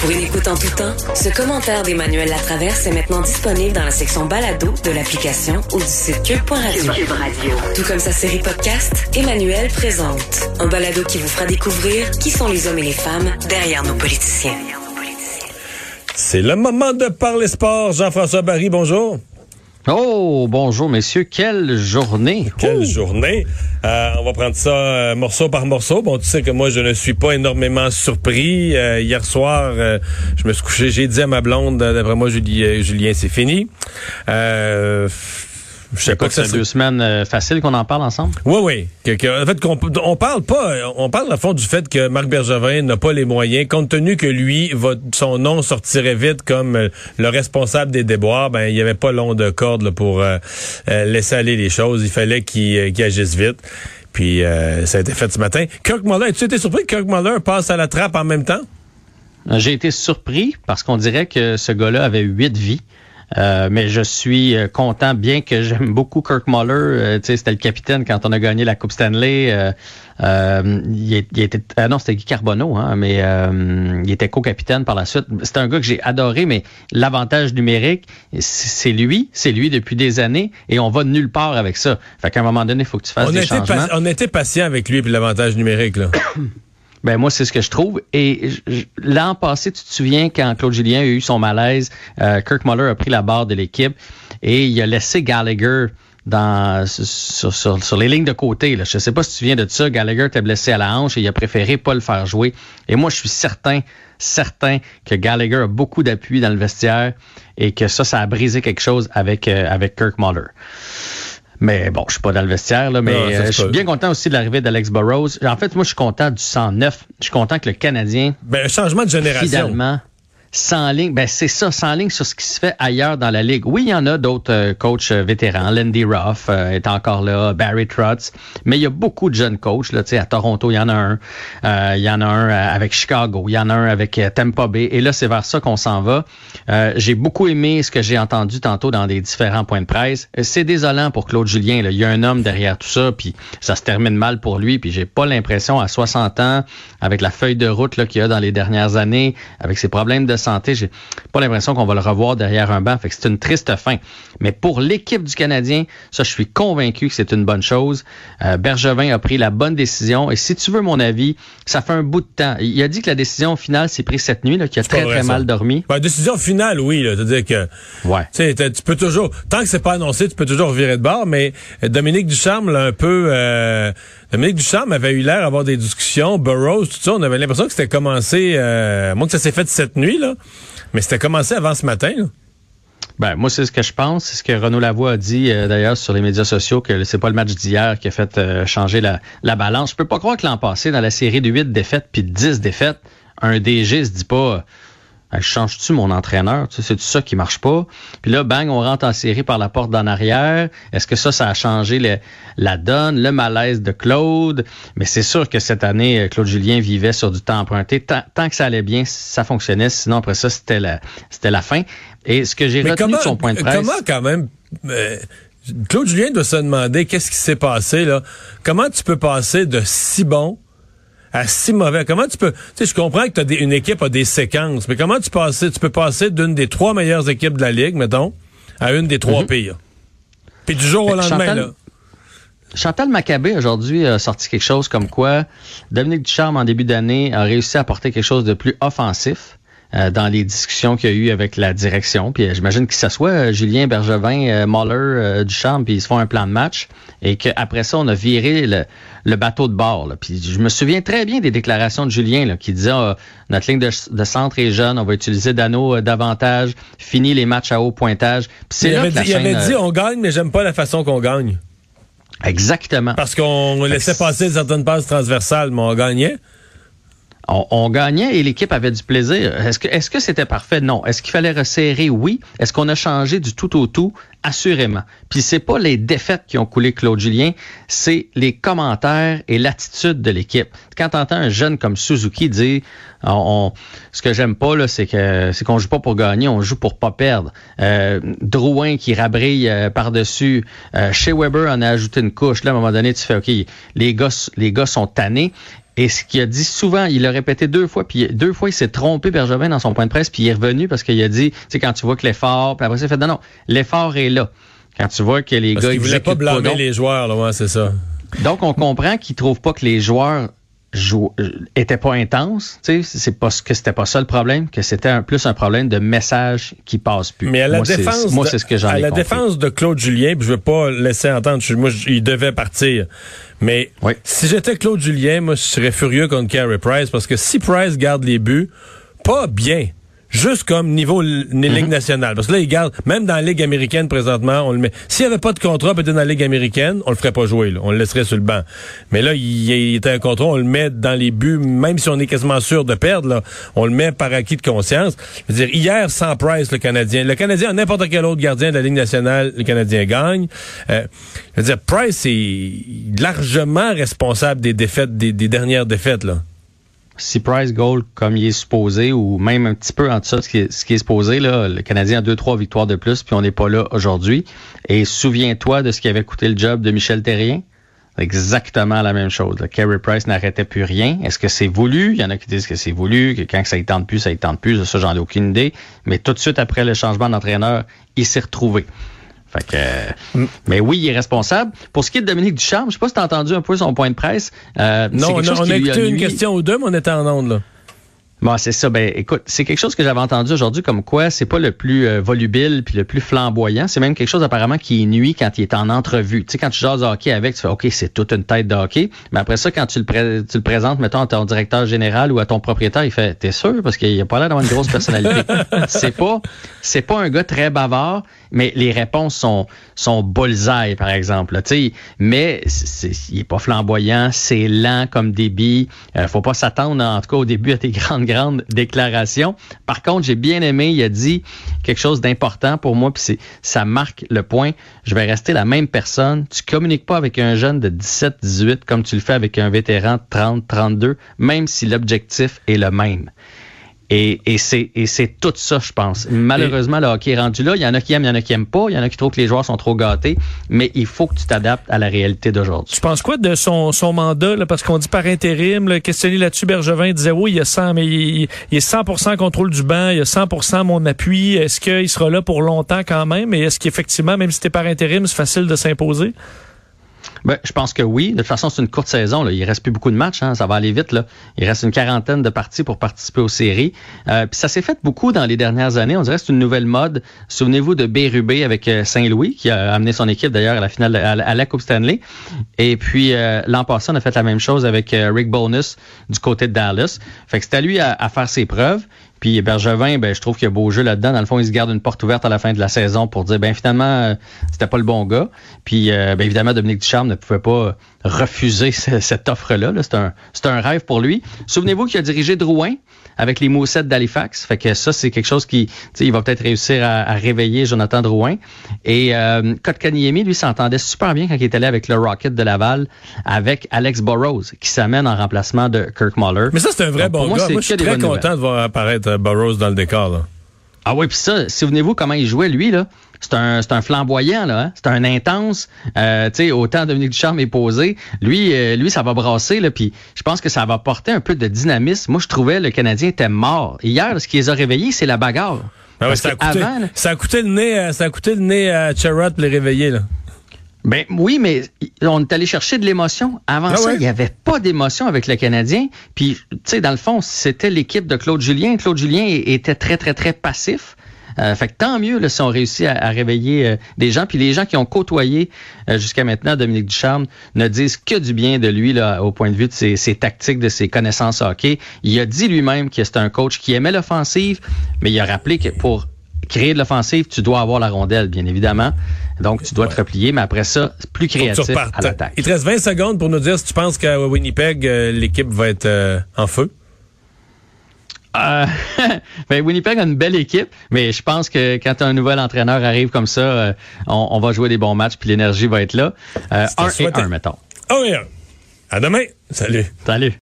Pour une écoute en tout temps, ce commentaire d'Emmanuel Latraverse est maintenant disponible dans la section balado de l'application ou du site cube.radio. Cube Radio. Tout comme sa série podcast, Emmanuel présente. Un balado qui vous fera découvrir qui sont les hommes et les femmes derrière nos politiciens. C'est le moment de parler sport. Jean-François Barry, bonjour. Oh, bonjour messieurs, quelle journée. Quelle journée. Euh, on va prendre ça euh, morceau par morceau. Bon, tu sais que moi, je ne suis pas énormément surpris. Euh, hier soir, je me suis couché, j'ai dit à ma blonde, d'après moi, Julien, Julien c'est fini. Je sais pas que c'est deux semaines euh, faciles qu'on en parle ensemble. Oui, oui. en fait, qu'on, on parle pas, on parle à fond du fait que Marc Bergevin n'a pas les moyens, compte tenu que lui, son nom sortirait vite comme euh, le responsable des déboires. Ben, il y avait pas long de corde pour euh, laisser aller les choses. Il fallait qu'il, agisse vite. Puis ça a été fait ce matin. Kirk Muller, as-tu été surpris que Kirk Muller passe à la trappe en même temps? J'ai été surpris parce qu'on dirait que ce gars-là avait huit vies. Euh, mais je suis euh, content, bien que j'aime beaucoup Kirk Muller. Euh, c'était le capitaine quand on a gagné la Coupe Stanley. il, était, non, c'était Guy Carbonneau, hein, mais il était co-capitaine par la suite. C'est un gars que j'ai adoré, mais l'avantage numérique, c'est lui, c'est lui depuis des années, et on va nulle part avec ça. Fait qu'à un moment donné, il faut que tu fasses des changements. On était patient avec lui puis l'avantage numérique là. Ben moi, c'est ce que je trouve. Et l'an passé, tu te souviens quand Claude Julien a eu son malaise, euh, Kirk Muller a pris la barre de l'équipe et il a laissé Gallagher dans sur, sur, les lignes de côté. Là. Je sais pas si tu te souviens de ça. Gallagher était blessé à la hanche et il a préféré pas le faire jouer. Et moi, je suis certain, certain que Gallagher a beaucoup d'appui dans le vestiaire et que ça, ça a brisé quelque chose avec, euh, avec Kirk Muller. Mais bon, je suis pas dans le vestiaire, là, mais euh, je suis bien content aussi de l'arrivée d'Alex Burrows. En fait, moi, je suis content du 109. Je suis content que le Canadien. Ben, un changement de génération. Finalement, sans ligne, ben c'est ça, sans ligne sur ce qui se fait ailleurs dans la ligue. Oui, il y en a d'autres euh, coachs euh, vétérans. Lindy Ruff euh, est encore là, Barry Trotz, mais il y a beaucoup de jeunes coachs. Là, à Toronto, il y en a un. il y en a un avec Chicago, il y en a un avec Tampa Bay. Et là, c'est vers ça qu'on s'en va. j'ai beaucoup aimé ce que j'ai entendu tantôt dans des différents points de presse. C'est désolant pour Claude Julien. Là. Il y a un homme derrière tout ça, puis ça se termine mal pour lui. Puis j'ai pas l'impression à 60 ans, avec la feuille de route qu'il y a dans les dernières années, avec ses problèmes de santé, j'ai pas l'impression qu'on va le revoir derrière un banc. Fait que c'est une triste fin. Mais pour l'équipe du Canadien, ça, je suis convaincu que c'est une bonne chose. Euh, Bergevin a pris la bonne décision. Et si tu veux mon avis, ça fait un bout de temps. Il a dit que la décision finale s'est prise cette nuit, qu'il a très, très mal dormi. Ben, décision finale, oui. C'est-à-dire que ouais. tu peux toujours, tant que c'est pas annoncé, tu peux toujours virer de bord. Mais Dominique Ducharme l'a un peu... Euh, Dominique Ducharme avait eu l'air d'avoir des discussions, Burroughs, tout ça. On avait l'impression que c'était commencé... Euh, moi, que ça s'est fait cette nuit, là. Mais c'était commencé avant ce matin. Ben, moi, c'est ce que je pense. C'est ce que Renaud Lavoie a dit euh, d'ailleurs sur les médias sociaux, que c'est pas le match d'hier qui a fait euh, changer la, la, balance. Je peux pas croire que l'an passé, dans la série de 8 défaites puis de 10 défaites, un DG se dit pas je change-tu mon entraîneur? Tu sais, c'est ça qui marche pas? Puis là, bang, on rentre en série par la porte d'en arrière. Est-ce que ça, ça a changé la donne, le malaise de Claude? Mais c'est sûr que cette année, Claude Julien vivait sur du temps emprunté. Tant, que ça allait bien, ça fonctionnait. Sinon, après ça, c'était la, c'était la fin. Et ce que j'ai retenu de son point de presse... Comment quand même... Euh, Claude Julien doit se demander qu'est-ce qui s'est passé là. Comment tu peux passer de si bon à si mauvais. Comment tu peux... Tu sais, je comprends que as une équipe a des séquences, mais comment tu, passer, tu peux passer d'une des trois meilleures équipes de la Ligue, mettons, à une des trois mhm. pires? Puis du jour au lendemain, Chantal, là. Chantal Maccabé, aujourd'hui, a sorti quelque chose comme quoi Dominique Ducharme, en début d'année, a réussi à apporter quelque chose de plus offensif. Euh, dans les discussions qu'il y a eu avec la direction. Puis euh, j'imagine que ça soit euh, Julien Bergevin, Muller, Duchamp, puis ils se font un plan de match. Et qu'après ça, on a viré le, bateau de bord. Là. Puis je me souviens très bien des déclarations de Julien là, qui disait ah, notre ligne de, centre est jeune, on va utiliser Dano davantage, fini les matchs à haut pointage. Puis c'est là il avait dit on gagne, mais j'aime pas la façon qu'on gagne. Exactement. Parce qu'on laissait passer certaines passes transversales, mais on gagnait on, gagnait et l'équipe avait du plaisir. Est-ce que c'était parfait? Non. Est-ce qu'il fallait resserrer? Oui. Est-ce qu'on a changé du tout au tout? Assurément. Puis c'est pas les défaites qui ont coulé Claude Julien, c'est les commentaires et l'attitude de l'équipe. Quand entends un jeune comme Suzuki dire on, ce que j'aime pas c'est que c'est qu'on joue pas pour gagner, on joue pour pas perdre. Euh, Drouin qui rabrille euh, par-dessus. Euh, chez Weber en a ajouté une couche. Là, à un moment donné, tu fais OK, les gars, les gars sont tannés. Et ce qu'il a dit souvent, il l'a répété deux fois, puis deux fois, il s'est trompé, Bergevin, dans son point de presse, puis il est revenu parce qu'il a dit, tu sais, quand tu vois que l'effort, puis après il fait, non, non, l'effort est là. Quand tu vois que les parce gars... Il voulait pas blâmer les joueurs, là, ouais, c'est ça. Donc, on comprend qu'il trouve pas que les joueurs jou était pas intense, tu sais, c'est pas que c'était pas ça le problème, que c'était un, plus un problème de message qui passe plus. Mais à la moi, défense, moi c'est ce que j'en ai À la défense de Claude Julien, puis je veux pas laisser entendre, moi il devait partir. Mais si j'étais Claude Julien, moi je serais furieux contre Carey Price parce que si Price garde les buts, pas bien, juste comme niveau Ligue mhm. nationale. Parce que là, il garde, même dans la Ligue américaine présentement, on le met. S'il n'y avait pas de contrat peut-être dans la Ligue américaine, on le ferait pas jouer. Là. On le laisserait sur le banc. Mais là, il, il a un contrat, on le met dans les buts, même si on est quasiment sûr de perdre, là, on le met par acquis de conscience. Je veux dire, hier, sans Price, le Canadien, le Canadien, n'importe quel autre gardien de la Ligue nationale, le Canadien gagne. Euh, je veux dire, Price est largement responsable des défaites, des, des dernières défaites, là si Price Gold comme il est supposé, ou même un petit peu en dessous de ce qui est, supposé, là, le Canadien a deux, trois victoires de plus, puis on n'est pas là aujourd'hui. Et souviens-toi de ce qui avait coûté le job de Michel Terrien. Exactement la même chose. Kerry Price n'arrêtait plus rien. Est-ce que c'est voulu? Il y en a qui disent que c'est voulu, que quand ça y tente plus, ça y tente plus. Ça, j'en ai aucune idée. Mais tout de suite après le changement d'entraîneur, il s'est retrouvé. Fait que, mm. mais oui, il est responsable. Pour ce qui est de Dominique Ducharme, je sais pas si tu as entendu un peu son point de presse. Euh, non, on, a, écouté une question ou deux, mais on était en onde, là. Bon, c'est ça. Ben, écoute, c'est quelque chose que j'avais entendu aujourd'hui comme quoi c'est pas le plus euh, volubile puis le plus flamboyant. C'est même quelque chose apparemment qui nuit quand il est en entrevue. Tu sais, quand tu jases hockey avec, tu fais OK, c'est toute une tête de hockey. Mais après ça, quand tu le, tu le présentes, mettons, à ton directeur général ou à ton propriétaire, il fait T'es sûr? Parce qu'il a pas l'air d'avoir une grosse personnalité. c'est pas c'est pas un gars très bavard, mais les réponses sont sont bullseye, par exemple. Tu sais, mais il est pas flamboyant, c'est lent comme débit. Euh, faut pas s'attendre, en tout cas, au début à tes grandes grande déclaration. Par contre, j'ai bien aimé, il a dit quelque chose d'important pour moi, puis ça marque le point. Je vais rester la même personne. Tu communiques pas avec un jeune de 17, 18 comme tu le fais avec un vétéran de 30, 32, même si l'objectif est le même. Et, et c'est tout ça, je pense. Malheureusement, le hockey est rendu là. Il y en a qui aiment, il y en a qui aiment pas. Il y en a qui trouvent que les joueurs sont trop gâtés. Mais il faut que tu t'adaptes à la réalité d'aujourd'hui. Tu penses quoi de son, mandat? Parce qu'on dit par intérim, là, questionné là-dessus, Bergevin disait oui, il y a 100, mais il, il est 100% contrôle du banc, il y a 100% mon appui. Est-ce qu'il sera là pour longtemps quand même? Et est-ce qu'effectivement, même si c'était par intérim, c'est facile de s'imposer? Ben, je pense que oui. De toute façon, c'est une courte saison. Là. Il reste plus beaucoup de matchs. Hein. Ça va aller vite. Il reste une quarantaine de parties pour participer aux séries. Euh, puis ça s'est fait beaucoup dans les dernières années. On dirait que c'est une nouvelle mode. Souvenez-vous de Bérubé avec euh, Saint-Louis, qui a amené son équipe d'ailleurs à la finale à, la Coupe Stanley. Et puis euh, l'an passé, on a fait la même chose avec Rick Bonus du côté de Dallas. Fait que c'était à lui à faire ses preuves. Puis Bergevin, ben, je trouve qu'il y a beau jeu là-dedans. Dans le fond, il se garde une porte ouverte à la fin de la saison pour dire, ben finalement, euh, c'était pas le bon gars. Puis, euh, ben, évidemment, Dominique Ducharme ne pouvait pas refuser cette offre-là. c'est un, c'est un rêve pour lui. Souvenez-vous qu'il a dirigé Drouin avec les Moussettes d'Halifax. Fait que ça, c'est quelque chose qui, il va peut-être réussir à, réveiller Jonathan Drouin. Et euh, Kotkaniemi, lui, s'entendait super bien quand il était allé avec le Rocket de Laval, avec Alex Burrows, qui s'amène en remplacement de Kirk Muller. Mais ça, c'est un vrai bon gars. Moi, je suis très content de voir apparaître Burrows dans le décor. Ah oui, puis ça, souvenez-vous comment il jouait, lui, là? C'est un, c'est un flamboyant, là. Hein? C'est un intense. Euh, tu sais, autant Dominique Ducharme est posé. Lui, euh, lui, ça va brasser, là. Puis je pense que ça va porter un peu de dynamisme. Moi, je trouvais le Canadien était mort. Hier, ce qui les a réveillés, c'est la bagarre. Ah ça, a coûté, ça, a coûté, le nez, ça a coûté le nez à Charrot pour les réveiller, là. Ben oui, mais on est allé chercher de l'émotion. Avant ah ça, il n'y avait pas d'émotion avec le Canadien. Puis, tu sais, dans le fond, c'était l'équipe de Claude Julien. Claude Julien était très, très, très passif. Euh, fait que tant mieux là, si on réussit à, réveiller euh, des gens. Puis les gens qui ont côtoyé euh, jusqu'à maintenant Dominique Ducharme ne disent que du bien de lui là, au point de vue de ses, ses tactiques, de ses connaissances hockey. Il a dit lui-même que c'était un coach qui aimait l'offensive, mais il a rappelé que pour créer de l'offensive, tu dois avoir la rondelle, bien évidemment. Donc, tu dois te replier, mais après ça, plus créatif à l'attaque. Il te reste 20 secondes pour nous dire si tu penses qu'à Winnipeg, euh, l'équipe va être euh, en feu. Euh, ben Winnipeg a une belle équipe, mais je pense que quand un nouvel entraîneur arrive comme ça, euh, on, va jouer des bons matchs, puis l'énergie va être là. un et un, mettons. Oh, À demain. Salut. Salut.